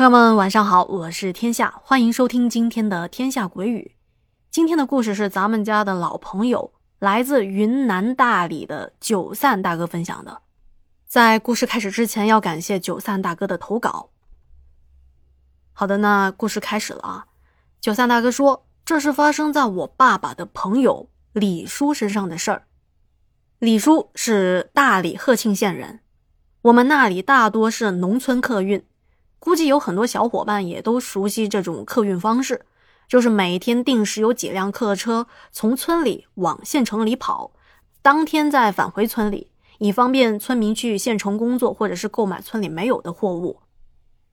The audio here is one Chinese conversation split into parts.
朋友们，晚上好，我是天下，欢迎收听今天的《天下鬼语》。今天的故事是咱们家的老朋友，来自云南大理的九散大哥分享的。在故事开始之前，要感谢九散大哥的投稿。好的，那故事开始了啊。九散大哥说，这是发生在我爸爸的朋友李叔身上的事儿。李叔是大理鹤庆县人，我们那里大多是农村客运。估计有很多小伙伴也都熟悉这种客运方式，就是每天定时有几辆客车从村里往县城里跑，当天再返回村里，以方便村民去县城工作或者是购买村里没有的货物。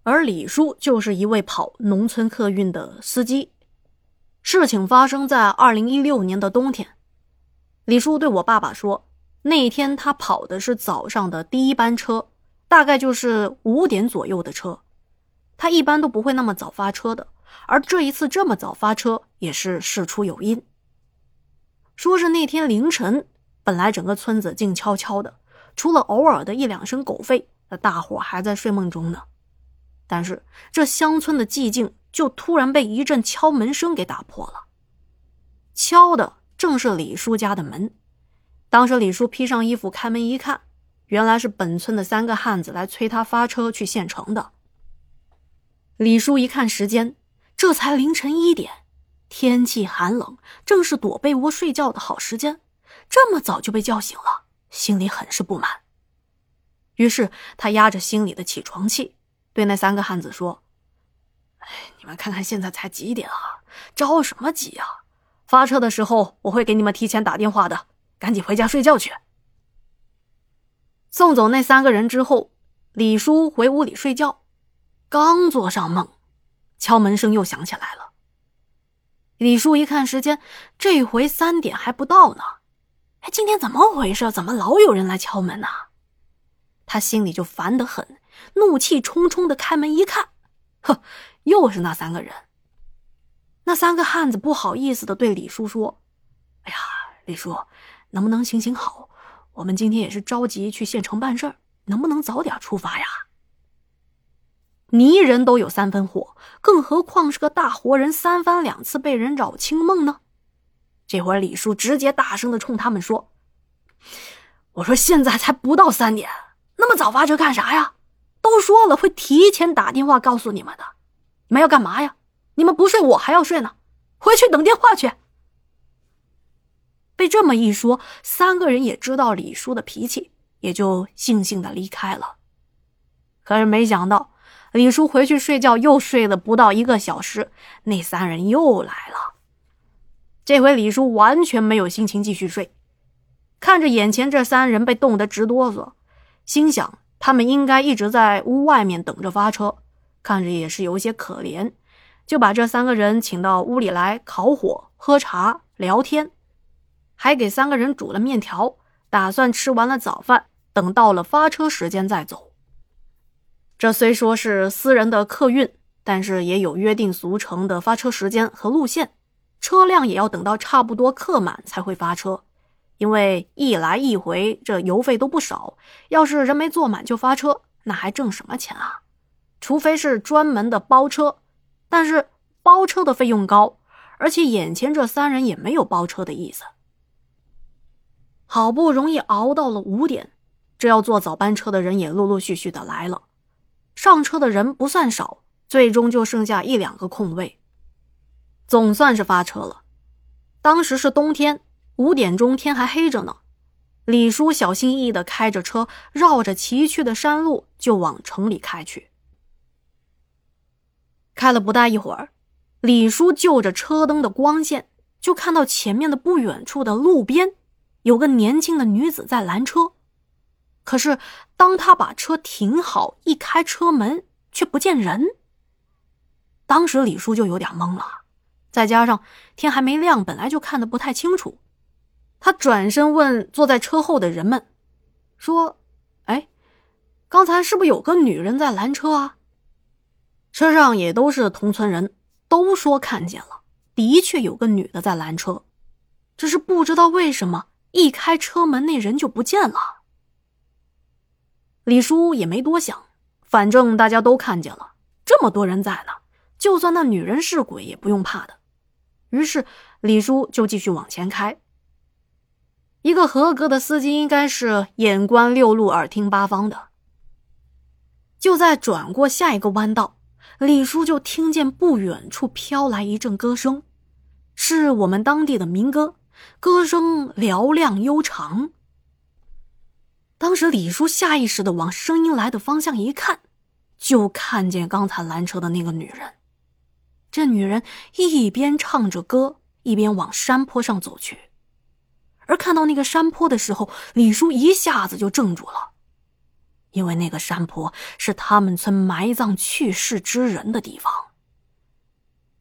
而李叔就是一位跑农村客运的司机。事情发生在二零一六年的冬天，李叔对我爸爸说，那一天他跑的是早上的第一班车，大概就是五点左右的车。他一般都不会那么早发车的，而这一次这么早发车也是事出有因。说是那天凌晨，本来整个村子静悄悄的，除了偶尔的一两声狗吠，那大伙还在睡梦中呢。但是这乡村的寂静就突然被一阵敲门声给打破了。敲的正是李叔家的门。当时李叔披上衣服开门一看，原来是本村的三个汉子来催他发车去县城的。李叔一看时间，这才凌晨一点，天气寒冷，正是躲被窝睡觉的好时间。这么早就被叫醒了，心里很是不满。于是他压着心里的起床气，对那三个汉子说：“哎，你们看看现在才几点啊？着什么急啊？发车的时候我会给你们提前打电话的，赶紧回家睡觉去。”送走那三个人之后，李叔回屋里睡觉。刚做上梦，敲门声又响起来了。李叔一看时间，这回三点还不到呢。哎，今天怎么回事？怎么老有人来敲门呢？他心里就烦得很，怒气冲冲的开门一看，呵，又是那三个人。那三个汉子不好意思的对李叔说：“哎呀，李叔，能不能行行好？我们今天也是着急去县城办事儿，能不能早点出发呀？”泥人都有三分火，更何况是个大活人，三番两次被人扰清梦呢？这会儿李叔直接大声的冲他们说：“我说现在才不到三点，那么早发车干啥呀？都说了会提前打电话告诉你们的，你们要干嘛呀？你们不睡，我还要睡呢，回去等电话去。”被这么一说，三个人也知道李叔的脾气，也就悻悻的离开了。可是没想到。李叔回去睡觉，又睡了不到一个小时，那三人又来了。这回李叔完全没有心情继续睡，看着眼前这三人被冻得直哆嗦，心想他们应该一直在屋外面等着发车，看着也是有些可怜，就把这三个人请到屋里来烤火、喝茶、聊天，还给三个人煮了面条，打算吃完了早饭，等到了发车时间再走。这虽说是私人的客运，但是也有约定俗成的发车时间和路线，车辆也要等到差不多客满才会发车，因为一来一回这油费都不少，要是人没坐满就发车，那还挣什么钱啊？除非是专门的包车，但是包车的费用高，而且眼前这三人也没有包车的意思。好不容易熬到了五点，这要坐早班车的人也陆陆续续的来了。上车的人不算少，最终就剩下一两个空位，总算是发车了。当时是冬天，五点钟天还黑着呢。李叔小心翼翼的开着车，绕着崎岖的山路就往城里开去。开了不大一会儿，李叔就着车灯的光线，就看到前面的不远处的路边，有个年轻的女子在拦车。可是，当他把车停好，一开车门，却不见人。当时李叔就有点懵了，再加上天还没亮，本来就看得不太清楚。他转身问坐在车后的人们，说：“哎，刚才是不是有个女人在拦车啊？”车上也都是同村人，都说看见了，的确有个女的在拦车，只是不知道为什么一开车门，那人就不见了。李叔也没多想，反正大家都看见了，这么多人在呢，就算那女人是鬼也不用怕的。于是李叔就继续往前开。一个合格的司机应该是眼观六路，耳听八方的。就在转过下一个弯道，李叔就听见不远处飘来一阵歌声，是我们当地的民歌，歌声嘹亮悠长。当时李叔下意识的往声音来的方向一看，就看见刚才拦车的那个女人。这女人一边唱着歌，一边往山坡上走去。而看到那个山坡的时候，李叔一下子就怔住了，因为那个山坡是他们村埋葬去世之人的地方。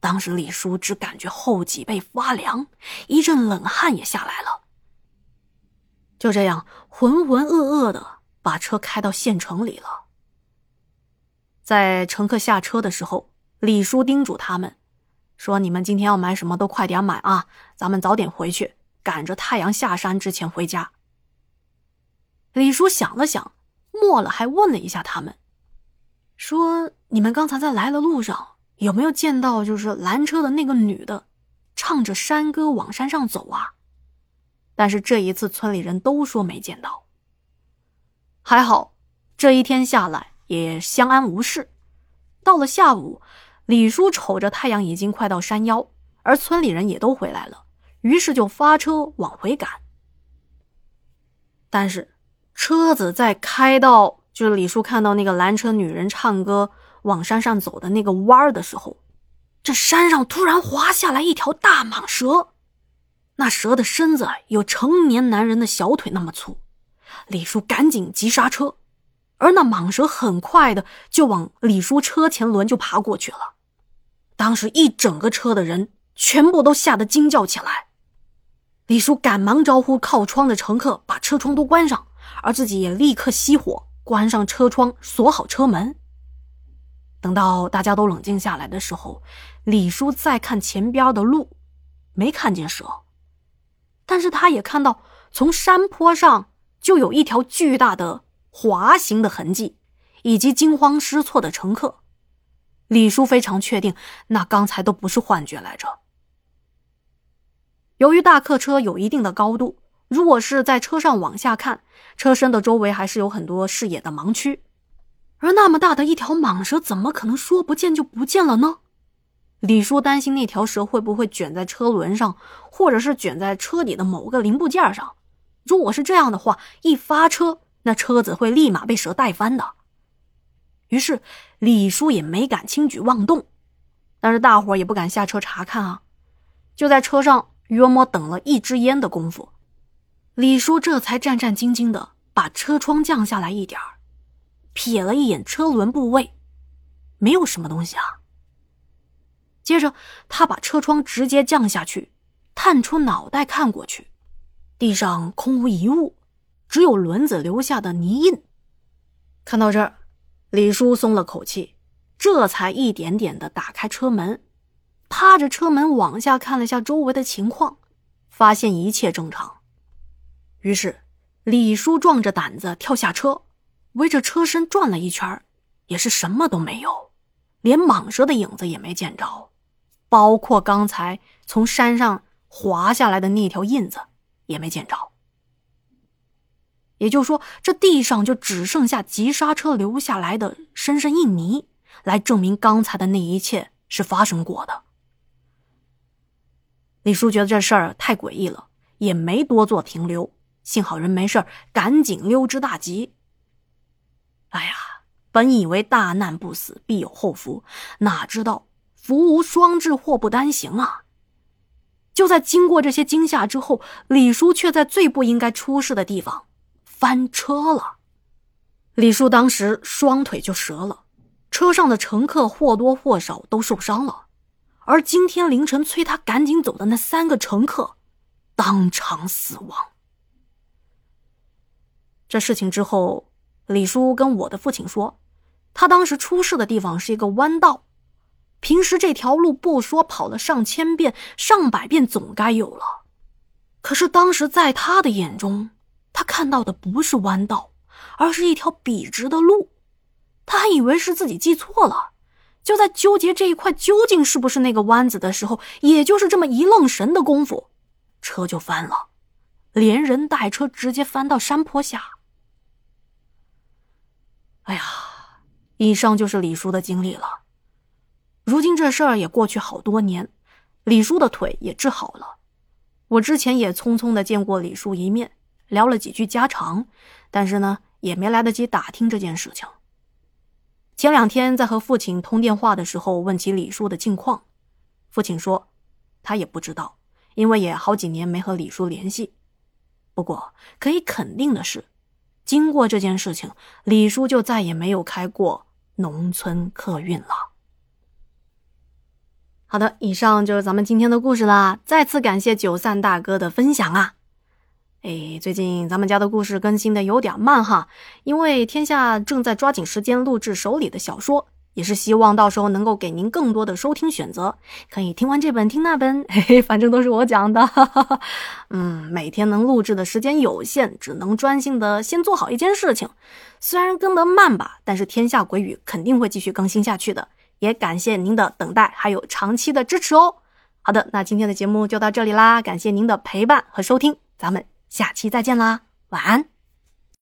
当时李叔只感觉后脊背发凉，一阵冷汗也下来了。就这样浑浑噩噩的把车开到县城里了。在乘客下车的时候，李叔叮嘱他们说：“你们今天要买什么都快点买啊，咱们早点回去，赶着太阳下山之前回家。”李叔想了想，末了还问了一下他们，说：“你们刚才在来的路上有没有见到就是拦车的那个女的，唱着山歌往山上走啊？”但是这一次，村里人都说没见到。还好，这一天下来也相安无事。到了下午，李叔瞅着太阳已经快到山腰，而村里人也都回来了，于是就发车往回赶。但是，车子在开到就是李叔看到那个拦车女人唱歌往山上走的那个弯儿的时候，这山上突然滑下来一条大蟒蛇。那蛇的身子有成年男人的小腿那么粗，李叔赶紧急刹车，而那蟒蛇很快的就往李叔车前轮就爬过去了。当时一整个车的人全部都吓得惊叫起来。李叔赶忙招呼靠窗的乘客把车窗都关上，而自己也立刻熄火，关上车窗，锁好车门。等到大家都冷静下来的时候，李叔再看前边的路，没看见蛇。但是他也看到，从山坡上就有一条巨大的滑行的痕迹，以及惊慌失措的乘客。李叔非常确定，那刚才都不是幻觉来着。由于大客车有一定的高度，如果是在车上往下看，车身的周围还是有很多视野的盲区。而那么大的一条蟒蛇，怎么可能说不见就不见了呢？李叔担心那条蛇会不会卷在车轮上，或者是卷在车底的某个零部件上。如果是这样的话，一发车，那车子会立马被蛇带翻的。于是李叔也没敢轻举妄动，但是大伙也不敢下车查看啊。就在车上约摸等了一支烟的功夫，李叔这才战战兢兢的把车窗降下来一点儿，瞥了一眼车轮部位，没有什么东西啊。接着，他把车窗直接降下去，探出脑袋看过去，地上空无一物，只有轮子留下的泥印。看到这儿，李叔松了口气，这才一点点的打开车门，趴着车门往下看了下周围的情况，发现一切正常。于是，李叔壮着胆子跳下车，围着车身转了一圈，也是什么都没有，连蟒蛇的影子也没见着。包括刚才从山上滑下来的那条印子也没见着，也就是说，这地上就只剩下急刹车留下来的深深印泥，来证明刚才的那一切是发生过的。李叔觉得这事儿太诡异了，也没多做停留，幸好人没事赶紧溜之大吉。哎呀，本以为大难不死，必有后福，哪知道。福无双至，祸不单行啊！就在经过这些惊吓之后，李叔却在最不应该出事的地方翻车了。李叔当时双腿就折了，车上的乘客或多或少都受伤了，而今天凌晨催他赶紧走的那三个乘客当场死亡。这事情之后，李叔跟我的父亲说，他当时出事的地方是一个弯道。平时这条路不说跑了上千遍、上百遍总该有了，可是当时在他的眼中，他看到的不是弯道，而是一条笔直的路，他还以为是自己记错了，就在纠结这一块究竟是不是那个弯子的时候，也就是这么一愣神的功夫，车就翻了，连人带车直接翻到山坡下。哎呀，以上就是李叔的经历了。如今这事儿也过去好多年，李叔的腿也治好了。我之前也匆匆的见过李叔一面，聊了几句家常，但是呢，也没来得及打听这件事情。前两天在和父亲通电话的时候，问起李叔的近况，父亲说他也不知道，因为也好几年没和李叔联系。不过可以肯定的是，经过这件事情，李叔就再也没有开过农村客运了。好的，以上就是咱们今天的故事啦。再次感谢九散大哥的分享啊！哎，最近咱们家的故事更新的有点慢哈，因为天下正在抓紧时间录制手里的小说，也是希望到时候能够给您更多的收听选择，可以听完这本听那本，嘿嘿，反正都是我讲的。嗯，每天能录制的时间有限，只能专心的先做好一件事情。虽然更得慢吧，但是天下鬼语肯定会继续更新下去的。也感谢您的等待，还有长期的支持哦。好的，那今天的节目就到这里啦，感谢您的陪伴和收听，咱们下期再见啦，晚安。